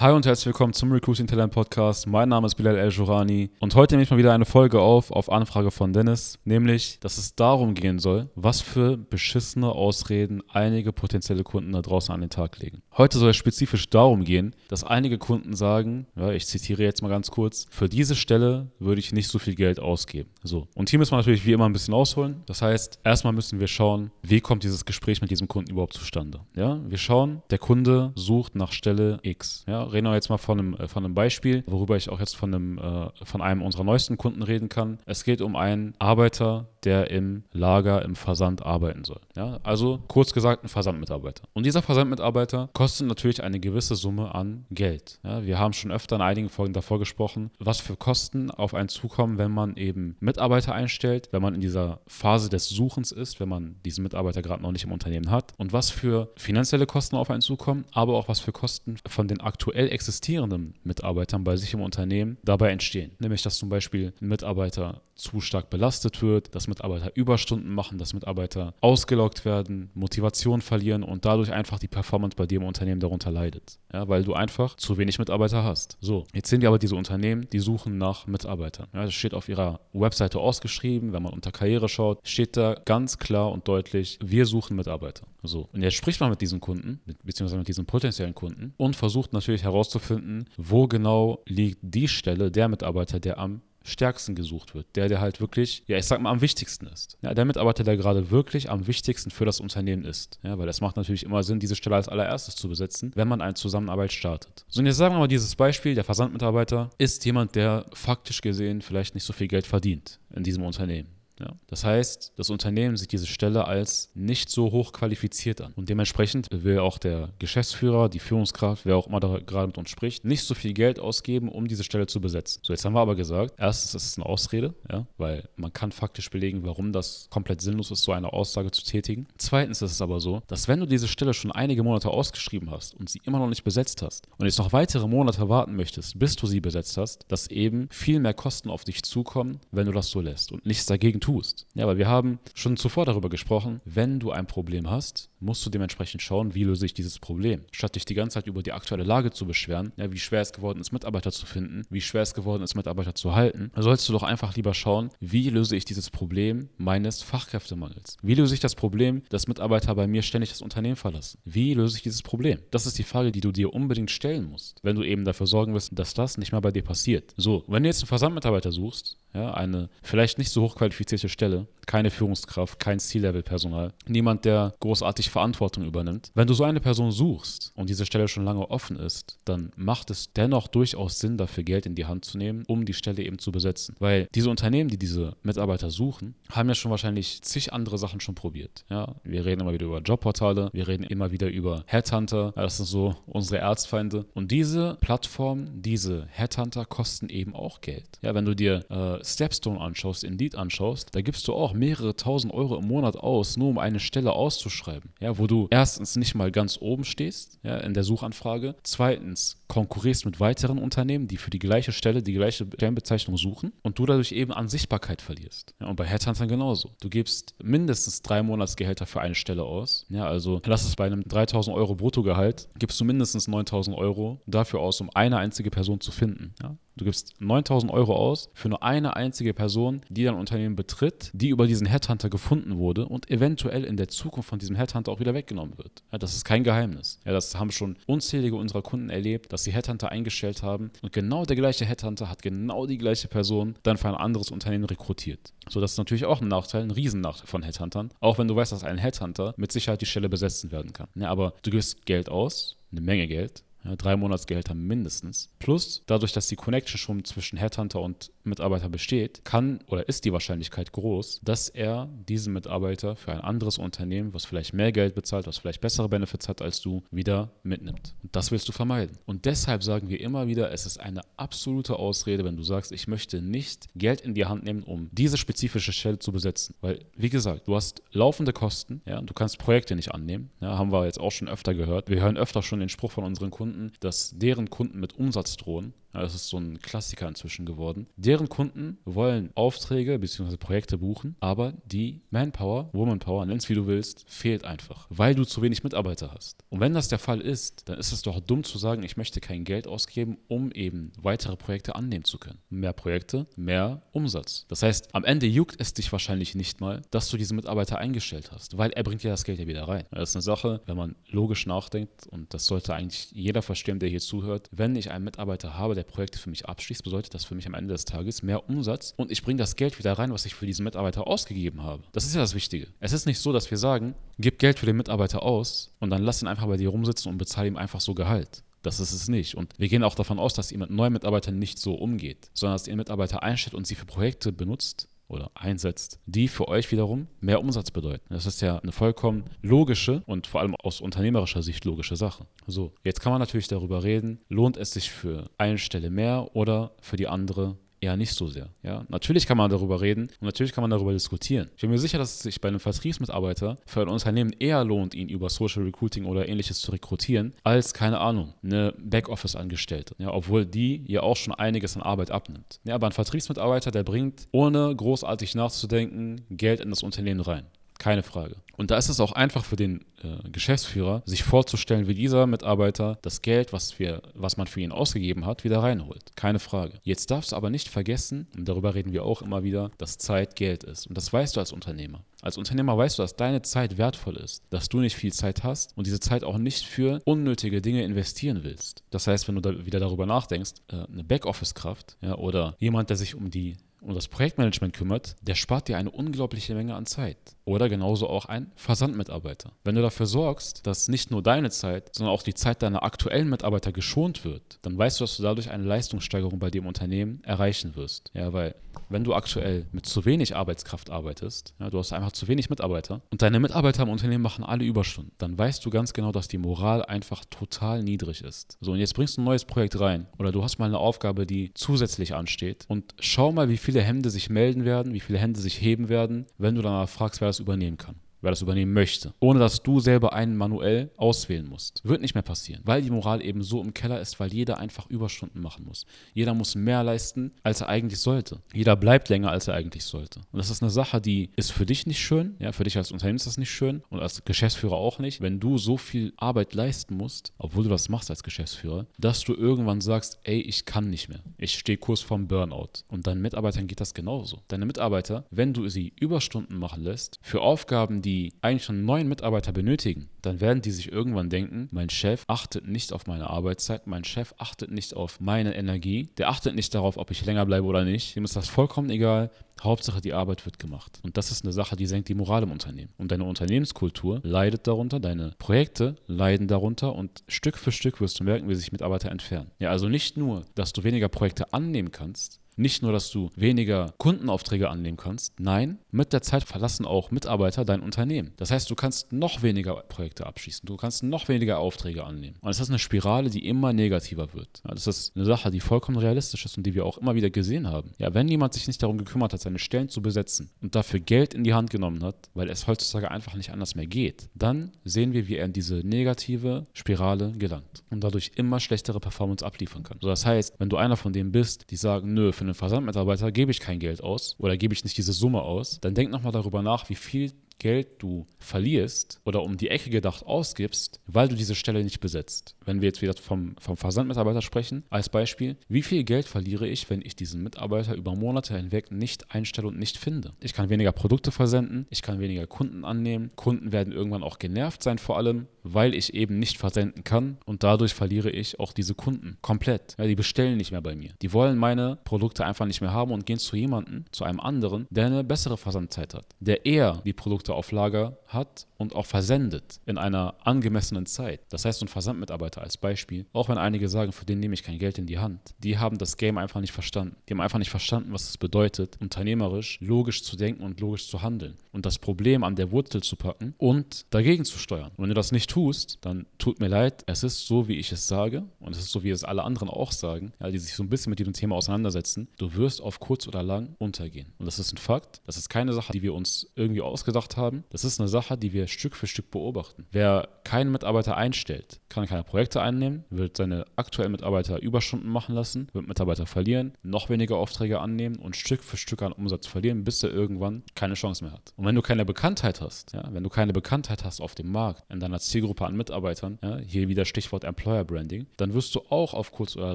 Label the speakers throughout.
Speaker 1: Hi und herzlich willkommen zum Recruiting Talent Podcast. Mein Name ist Bilal El-Jurani und heute nehme ich mal wieder eine Folge auf, auf Anfrage von Dennis, nämlich, dass es darum gehen soll, was für beschissene Ausreden einige potenzielle Kunden da draußen an den Tag legen. Heute soll es spezifisch darum gehen, dass einige Kunden sagen, ja, ich zitiere jetzt mal ganz kurz, für diese Stelle würde ich nicht so viel Geld ausgeben. So. Und hier müssen wir natürlich wie immer ein bisschen ausholen. Das heißt, erstmal müssen wir schauen, wie kommt dieses Gespräch mit diesem Kunden überhaupt zustande. Ja, wir schauen, der Kunde sucht nach Stelle X. Ja, reden wir jetzt mal von einem, äh, von einem Beispiel, worüber ich auch jetzt von einem, äh, von einem unserer neuesten Kunden reden kann. Es geht um einen Arbeiter, der im Lager, im Versand arbeiten soll. Ja, also kurz gesagt, ein Versandmitarbeiter. Und dieser Versandmitarbeiter kostet natürlich eine gewisse Summe an Geld. Ja, wir haben schon öfter in einigen Folgen davor gesprochen, was für Kosten auf einen zukommen, wenn man eben Mitarbeiter einstellt, wenn man in dieser Phase des Suchens ist, wenn man diesen Mitarbeiter gerade noch nicht im Unternehmen hat und was für finanzielle Kosten auf einen zukommen, aber auch was für Kosten von den aktuell existierenden Mitarbeitern bei sich im Unternehmen dabei entstehen. Nämlich, dass zum Beispiel ein Mitarbeiter zu stark belastet wird, dass Mitarbeiter Überstunden machen, dass Mitarbeiter ausgelaugt werden, Motivation verlieren und dadurch einfach die Performance bei dir im Unternehmen darunter leidet. Ja, weil du einfach zu wenig Mitarbeiter hast. So, jetzt sind die aber diese Unternehmen, die suchen nach Mitarbeitern. Ja, das steht auf ihrer Webseite ausgeschrieben, wenn man unter Karriere schaut, steht da ganz klar und deutlich, wir suchen Mitarbeiter. So, und jetzt spricht man mit diesen Kunden, beziehungsweise mit diesen potenziellen Kunden und versucht natürlich herauszufinden, wo genau liegt die Stelle der Mitarbeiter, der am stärksten gesucht wird, der, der halt wirklich, ja, ich sag mal, am wichtigsten ist. Ja, der Mitarbeiter, der gerade wirklich am wichtigsten für das Unternehmen ist. Ja, weil es macht natürlich immer Sinn, diese Stelle als allererstes zu besetzen, wenn man eine Zusammenarbeit startet. So, und jetzt sagen wir mal dieses Beispiel, der Versandmitarbeiter ist jemand, der faktisch gesehen vielleicht nicht so viel Geld verdient in diesem Unternehmen. Ja. Das heißt, das Unternehmen sieht diese Stelle als nicht so hoch qualifiziert an. Und dementsprechend will auch der Geschäftsführer, die Führungskraft, wer auch immer da gerade mit uns spricht, nicht so viel Geld ausgeben, um diese Stelle zu besetzen. So, jetzt haben wir aber gesagt, erstens ist es eine Ausrede, ja, weil man kann faktisch belegen, warum das komplett sinnlos ist, so eine Aussage zu tätigen. Zweitens ist es aber so, dass wenn du diese Stelle schon einige Monate ausgeschrieben hast und sie immer noch nicht besetzt hast und jetzt noch weitere Monate warten möchtest, bis du sie besetzt hast, dass eben viel mehr Kosten auf dich zukommen, wenn du das so lässt und nichts dagegen tust tust. Ja, weil wir haben schon zuvor darüber gesprochen, wenn du ein Problem hast, musst du dementsprechend schauen, wie löse ich dieses Problem. Statt dich die ganze Zeit über die aktuelle Lage zu beschweren, ja, wie schwer es geworden ist, Mitarbeiter zu finden, wie schwer es geworden ist, Mitarbeiter zu halten, sollst du doch einfach lieber schauen, wie löse ich dieses Problem meines Fachkräftemangels. Wie löse ich das Problem, dass Mitarbeiter bei mir ständig das Unternehmen verlassen? Wie löse ich dieses Problem? Das ist die Frage, die du dir unbedingt stellen musst, wenn du eben dafür sorgen willst, dass das nicht mehr bei dir passiert. So, wenn du jetzt einen Versandmitarbeiter suchst, ja, eine vielleicht nicht so hochqualifizierte Stelle, keine Führungskraft, kein C-Level-Personal, niemand, der großartig Verantwortung übernimmt. Wenn du so eine Person suchst und diese Stelle schon lange offen ist, dann macht es dennoch durchaus Sinn, dafür Geld in die Hand zu nehmen, um die Stelle eben zu besetzen. Weil diese Unternehmen, die diese Mitarbeiter suchen, haben ja schon wahrscheinlich zig andere Sachen schon probiert. Ja, wir reden immer wieder über Jobportale, wir reden immer wieder über Headhunter, das sind so unsere Erzfeinde. Und diese Plattformen, diese Headhunter kosten eben auch Geld. Ja, wenn du dir äh, Stepstone anschaust, Indeed anschaust, da gibst du auch mehrere tausend Euro im Monat aus, nur um eine Stelle auszuschreiben. Ja, wo du erstens nicht mal ganz oben stehst, ja, in der Suchanfrage. Zweitens konkurrierst mit weiteren Unternehmen, die für die gleiche Stelle die gleiche Stellenbezeichnung suchen und du dadurch eben an Sichtbarkeit verlierst. Ja, und bei Headhuntern genauso. Du gibst mindestens drei Monatsgehälter für eine Stelle aus. Ja, also lass es bei einem 3000 Euro Bruttogehalt, gibst du mindestens 9000 Euro dafür aus, um eine einzige Person zu finden. Ja? Du gibst 9000 Euro aus für nur eine einzige Person, die dein Unternehmen betritt, die über diesen Headhunter gefunden wurde und eventuell in der Zukunft von diesem Headhunter auch wieder weggenommen wird. Ja, das ist kein Geheimnis. Ja, das haben schon unzählige unserer Kunden erlebt, dass sie Headhunter eingestellt haben und genau der gleiche Headhunter hat genau die gleiche Person dann für ein anderes Unternehmen rekrutiert. So, das ist natürlich auch ein Nachteil, ein Riesennachteil von Headhuntern, auch wenn du weißt, dass ein Headhunter mit Sicherheit die Stelle besetzen werden kann. Ja, aber du gibst Geld aus, eine Menge Geld, ja, drei Monatsgehälter mindestens. Plus, dadurch, dass die Connection schon zwischen Headhunter und Mitarbeiter besteht, kann oder ist die Wahrscheinlichkeit groß, dass er diesen Mitarbeiter für ein anderes Unternehmen, was vielleicht mehr Geld bezahlt, was vielleicht bessere Benefits hat als du, wieder mitnimmt. Und das willst du vermeiden. Und deshalb sagen wir immer wieder, es ist eine absolute Ausrede, wenn du sagst, ich möchte nicht Geld in die Hand nehmen, um diese spezifische Stelle zu besetzen. Weil, wie gesagt, du hast laufende Kosten, ja, du kannst Projekte nicht annehmen. Ja, haben wir jetzt auch schon öfter gehört. Wir hören öfter schon den Spruch von unseren Kunden, dass deren Kunden mit Umsatz drohen das ist so ein Klassiker inzwischen geworden. Deren Kunden wollen Aufträge bzw. Projekte buchen, aber die Manpower, Womanpower, nenn's wie du willst, fehlt einfach, weil du zu wenig Mitarbeiter hast. Und wenn das der Fall ist, dann ist es doch dumm zu sagen, ich möchte kein Geld ausgeben, um eben weitere Projekte annehmen zu können. Mehr Projekte, mehr Umsatz. Das heißt, am Ende juckt es dich wahrscheinlich nicht mal, dass du diesen Mitarbeiter eingestellt hast, weil er bringt ja das Geld ja wieder rein. Das ist eine Sache, wenn man logisch nachdenkt und das sollte eigentlich jeder verstehen, der hier zuhört. Wenn ich einen Mitarbeiter habe, der Projekte für mich abschließt, bedeutet das für mich am Ende des Tages mehr Umsatz und ich bringe das Geld wieder rein, was ich für diesen Mitarbeiter ausgegeben habe. Das ist ja das Wichtige. Es ist nicht so, dass wir sagen, gib Geld für den Mitarbeiter aus und dann lass ihn einfach bei dir rumsitzen und bezahle ihm einfach so Gehalt. Das ist es nicht. Und wir gehen auch davon aus, dass ihr mit neuen Mitarbeitern nicht so umgeht, sondern dass ihr Mitarbeiter einstellt und sie für Projekte benutzt, oder einsetzt, die für euch wiederum mehr Umsatz bedeuten. Das ist ja eine vollkommen logische und vor allem aus unternehmerischer Sicht logische Sache. So, jetzt kann man natürlich darüber reden, lohnt es sich für eine Stelle mehr oder für die andere eher nicht so sehr. Ja? Natürlich kann man darüber reden und natürlich kann man darüber diskutieren. Ich bin mir sicher, dass es sich bei einem Vertriebsmitarbeiter für ein Unternehmen eher lohnt, ihn über Social Recruiting oder ähnliches zu rekrutieren, als, keine Ahnung, eine Backoffice-Angestellte. Ja? Obwohl die ja auch schon einiges an Arbeit abnimmt. Ja, aber ein Vertriebsmitarbeiter, der bringt, ohne großartig nachzudenken, Geld in das Unternehmen rein. Keine Frage. Und da ist es auch einfach für den äh, Geschäftsführer, sich vorzustellen, wie dieser Mitarbeiter das Geld, was, wir, was man für ihn ausgegeben hat, wieder reinholt. Keine Frage. Jetzt darfst du aber nicht vergessen, und darüber reden wir auch immer wieder, dass Zeit Geld ist. Und das weißt du als Unternehmer. Als Unternehmer weißt du, dass deine Zeit wertvoll ist, dass du nicht viel Zeit hast und diese Zeit auch nicht für unnötige Dinge investieren willst. Das heißt, wenn du da wieder darüber nachdenkst, äh, eine Backoffice-Kraft ja, oder jemand, der sich um die um das Projektmanagement kümmert, der spart dir eine unglaubliche Menge an Zeit. Oder genauso auch ein Versandmitarbeiter. Wenn du dafür sorgst, dass nicht nur deine Zeit, sondern auch die Zeit deiner aktuellen Mitarbeiter geschont wird, dann weißt du, dass du dadurch eine Leistungssteigerung bei dem Unternehmen erreichen wirst. Ja, weil wenn du aktuell mit zu wenig Arbeitskraft arbeitest, ja, du hast einfach zu wenig Mitarbeiter und deine Mitarbeiter im Unternehmen machen alle Überstunden, dann weißt du ganz genau, dass die Moral einfach total niedrig ist. So, und jetzt bringst du ein neues Projekt rein oder du hast mal eine Aufgabe, die zusätzlich ansteht und schau mal, wie viel viele Hände sich melden werden, wie viele Hände sich heben werden, wenn du danach fragst, wer das übernehmen kann wer das übernehmen möchte, ohne dass du selber einen manuell auswählen musst. Wird nicht mehr passieren, weil die Moral eben so im Keller ist, weil jeder einfach Überstunden machen muss. Jeder muss mehr leisten, als er eigentlich sollte. Jeder bleibt länger, als er eigentlich sollte. Und das ist eine Sache, die ist für dich nicht schön, ja, für dich als Unternehmen ist das nicht schön und als Geschäftsführer auch nicht, wenn du so viel Arbeit leisten musst, obwohl du das machst als Geschäftsführer, dass du irgendwann sagst, ey, ich kann nicht mehr. Ich stehe kurz vorm Burnout. Und deinen Mitarbeitern geht das genauso. Deine Mitarbeiter, wenn du sie Überstunden machen lässt, für Aufgaben, die die eigentlich schon neuen Mitarbeiter benötigen, dann werden die sich irgendwann denken, mein Chef achtet nicht auf meine Arbeitszeit, mein Chef achtet nicht auf meine Energie, der achtet nicht darauf, ob ich länger bleibe oder nicht. Dem ist das vollkommen egal. Hauptsache, die Arbeit wird gemacht. Und das ist eine Sache, die senkt die Moral im Unternehmen. Und deine Unternehmenskultur leidet darunter, deine Projekte leiden darunter und Stück für Stück wirst du merken, wie sich Mitarbeiter entfernen. Ja, also nicht nur, dass du weniger Projekte annehmen kannst, nicht nur, dass du weniger Kundenaufträge annehmen kannst, nein, mit der Zeit verlassen auch Mitarbeiter dein Unternehmen. Das heißt, du kannst noch weniger Projekte abschließen, du kannst noch weniger Aufträge annehmen. Und das ist eine Spirale, die immer negativer wird. das ist eine Sache, die vollkommen realistisch ist und die wir auch immer wieder gesehen haben. Ja, wenn jemand sich nicht darum gekümmert hat, seine Stellen zu besetzen und dafür Geld in die Hand genommen hat, weil es heutzutage einfach nicht anders mehr geht, dann sehen wir, wie er in diese negative Spirale gelangt und dadurch immer schlechtere Performance abliefern kann. Das heißt, wenn du einer von denen bist, die sagen, nö, für einen Versandmitarbeiter gebe ich kein Geld aus oder gebe ich nicht diese Summe aus, dann denk nochmal darüber nach, wie viel Geld du verlierst oder um die Ecke gedacht ausgibst, weil du diese Stelle nicht besetzt. Wenn wir jetzt wieder vom, vom Versandmitarbeiter sprechen, als Beispiel, wie viel Geld verliere ich, wenn ich diesen Mitarbeiter über Monate hinweg nicht einstelle und nicht finde? Ich kann weniger Produkte versenden, ich kann weniger Kunden annehmen, Kunden werden irgendwann auch genervt sein vor allem, weil ich eben nicht versenden kann und dadurch verliere ich auch diese Kunden komplett. Ja, die bestellen nicht mehr bei mir. Die wollen meine Produkte einfach nicht mehr haben und gehen zu jemandem, zu einem anderen, der eine bessere Versandzeit hat, der eher die Produkte auf Lager hat und auch versendet in einer angemessenen Zeit. Das heißt, ein Versandmitarbeiter als Beispiel, auch wenn einige sagen, für den nehme ich kein Geld in die Hand, die haben das Game einfach nicht verstanden. Die haben einfach nicht verstanden, was es bedeutet, unternehmerisch logisch zu denken und logisch zu handeln und das Problem an der Wurzel zu packen und dagegen zu steuern. Und wenn du das nicht tust, dann tut mir leid, es ist so, wie ich es sage und es ist so, wie es alle anderen auch sagen, ja, die sich so ein bisschen mit diesem Thema auseinandersetzen. Du wirst auf kurz oder lang untergehen. Und das ist ein Fakt. Das ist keine Sache, die wir uns irgendwie ausgedacht haben. Das ist eine Sache, die wir Stück für Stück beobachten. Wer keinen Mitarbeiter einstellt, kann keine Projekte einnehmen, wird seine aktuellen Mitarbeiter Überstunden machen lassen, wird Mitarbeiter verlieren, noch weniger Aufträge annehmen und Stück für Stück an Umsatz verlieren, bis er irgendwann keine Chance mehr hat. Und wenn du keine Bekanntheit hast, ja, wenn du keine Bekanntheit hast auf dem Markt, in deiner Zielgruppe an Mitarbeitern, ja, hier wieder Stichwort Employer Branding, dann wirst du auch auf kurz oder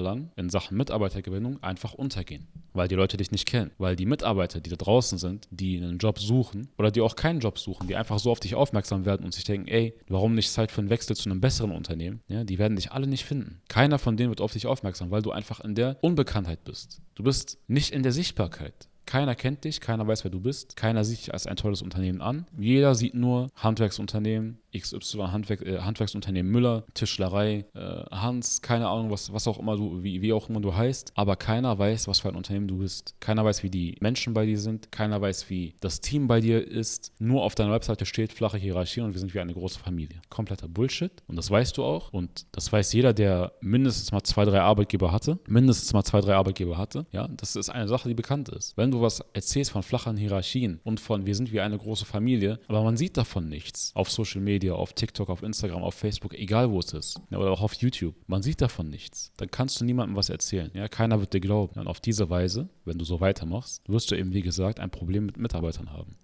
Speaker 1: lang in Sachen Mitarbeitergewinnung einfach untergehen, weil die Leute dich nicht kennen, weil die Mitarbeiter, die da draußen sind, die einen Job suchen oder die auch keinen Job suchen, die einfach so auf dich aufmerksam werden und sich denken, ey, warum nicht Zeit für einen Wechsel zu einem besseren Unternehmen? Ja, die werden dich alle nicht finden. Keiner von denen wird auf dich aufmerksam, weil du einfach in der Unbekanntheit bist. Du bist nicht in der Sichtbarkeit. Keiner kennt dich, keiner weiß, wer du bist, keiner sieht dich als ein tolles Unternehmen an. Jeder sieht nur Handwerksunternehmen, XY Handwerk, äh, Handwerksunternehmen Müller, Tischlerei, äh, Hans, keine Ahnung, was, was auch immer du, wie, wie auch immer du heißt. Aber keiner weiß, was für ein Unternehmen du bist. Keiner weiß, wie die Menschen bei dir sind. Keiner weiß, wie das Team bei dir ist. Nur auf deiner Webseite steht flache Hierarchie und wir sind wie eine große Familie. Kompletter Bullshit. Und das weißt du auch. Und das weiß jeder, der mindestens mal zwei, drei Arbeitgeber hatte. Mindestens mal zwei, drei Arbeitgeber hatte. Ja, das ist eine Sache, die bekannt ist. Wenn du was erzählst von flachen Hierarchien und von wir sind wie eine große Familie, aber man sieht davon nichts auf Social Media, Media, auf TikTok, auf Instagram, auf Facebook, egal wo es ist, ja, oder auch auf YouTube, man sieht davon nichts. Dann kannst du niemandem was erzählen. Ja, keiner wird dir glauben. Und auf diese Weise, wenn du so weitermachst, wirst du eben, wie gesagt, ein Problem mit Mitarbeitern haben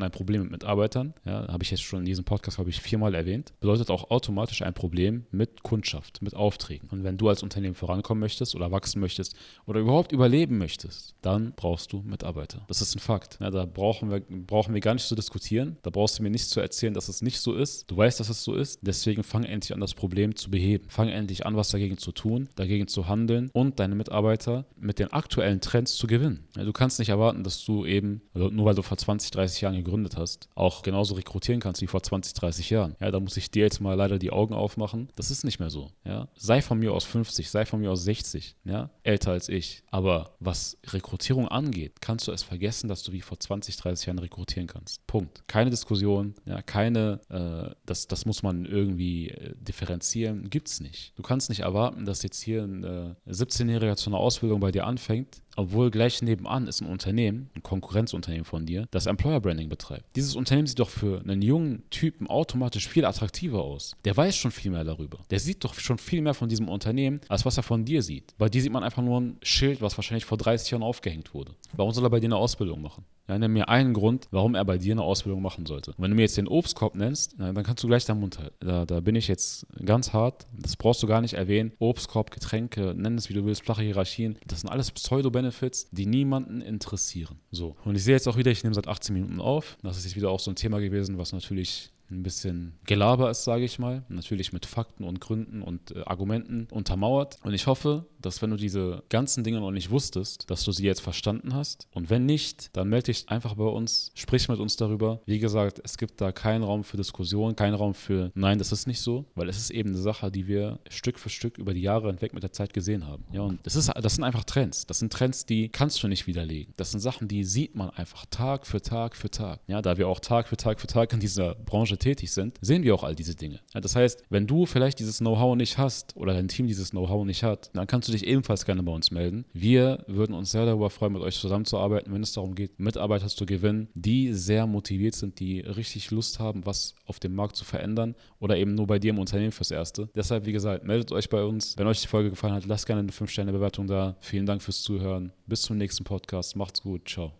Speaker 1: und ein Problem mit Mitarbeitern, ja, habe ich jetzt schon in diesem Podcast, habe ich, viermal erwähnt, bedeutet auch automatisch ein Problem mit Kundschaft, mit Aufträgen. Und wenn du als Unternehmen vorankommen möchtest oder wachsen möchtest oder überhaupt überleben möchtest, dann brauchst du Mitarbeiter. Das ist ein Fakt. Ja, da brauchen wir, brauchen wir gar nicht zu diskutieren. Da brauchst du mir nicht zu erzählen, dass es nicht so ist. Du weißt, dass es so ist. Deswegen fang endlich an, das Problem zu beheben. Fang endlich an, was dagegen zu tun, dagegen zu handeln und deine Mitarbeiter mit den aktuellen Trends zu gewinnen. Ja, du kannst nicht erwarten, dass du eben, also nur weil du vor 20, 30 Jahren gegründet hast, auch genauso rekrutieren kannst wie vor 20, 30 Jahren. Ja, da muss ich dir jetzt mal leider die Augen aufmachen. Das ist nicht mehr so. Ja, sei von mir aus 50, sei von mir aus 60, ja, älter als ich. Aber was Rekrutierung angeht, kannst du es vergessen, dass du wie vor 20, 30 Jahren rekrutieren kannst. Punkt. Keine Diskussion, ja, keine, äh, das, das muss man irgendwie äh, differenzieren, gibt's nicht. Du kannst nicht erwarten, dass jetzt hier ein äh, 17-Jähriger zu einer Ausbildung bei dir anfängt obwohl gleich nebenan ist ein Unternehmen, ein Konkurrenzunternehmen von dir, das Employer Branding betreibt. Dieses Unternehmen sieht doch für einen jungen Typen automatisch viel attraktiver aus. Der weiß schon viel mehr darüber. Der sieht doch schon viel mehr von diesem Unternehmen, als was er von dir sieht. Bei dir sieht man einfach nur ein Schild, was wahrscheinlich vor 30 Jahren aufgehängt wurde. Warum soll er bei dir eine Ausbildung machen? Ja, nenn mir einen Grund, warum er bei dir eine Ausbildung machen sollte. Und wenn du mir jetzt den Obstkorb nennst, dann kannst du gleich deinen Mund halten. Da, da bin ich jetzt ganz hart. Das brauchst du gar nicht erwähnen. Obstkorb, Getränke, nenn es wie du willst, flache Hierarchien. Das sind alles Pseudo-Benefits, die niemanden interessieren. So. Und ich sehe jetzt auch wieder, ich nehme seit 18 Minuten auf. Das ist jetzt wieder auch so ein Thema gewesen, was natürlich ein bisschen Gelaber ist, sage ich mal. Natürlich mit Fakten und Gründen und äh, Argumenten untermauert. Und ich hoffe, dass wenn du diese ganzen Dinge noch nicht wusstest, dass du sie jetzt verstanden hast. Und wenn nicht, dann melde dich einfach bei uns, sprich mit uns darüber. Wie gesagt, es gibt da keinen Raum für Diskussion, keinen Raum für Nein, das ist nicht so, weil es ist eben eine Sache, die wir Stück für Stück über die Jahre hinweg mit der Zeit gesehen haben. Ja, und das, ist, das sind einfach Trends. Das sind Trends, die kannst du nicht widerlegen. Das sind Sachen, die sieht man einfach Tag für Tag für Tag. Ja, da wir auch Tag für Tag für Tag in dieser Branche tätig sind, sehen wir auch all diese Dinge. Ja, das heißt, wenn du vielleicht dieses Know-how nicht hast oder dein Team dieses Know-how nicht hat, dann kannst du dich ebenfalls gerne bei uns melden. Wir würden uns sehr darüber freuen, mit euch zusammenzuarbeiten, wenn es darum geht, Mitarbeiter zu gewinnen, die sehr motiviert sind, die richtig Lust haben, was auf dem Markt zu verändern oder eben nur bei dir im Unternehmen fürs Erste. Deshalb, wie gesagt, meldet euch bei uns. Wenn euch die Folge gefallen hat, lasst gerne eine 5-Sterne-Bewertung da. Vielen Dank fürs Zuhören. Bis zum nächsten Podcast. Macht's gut. Ciao.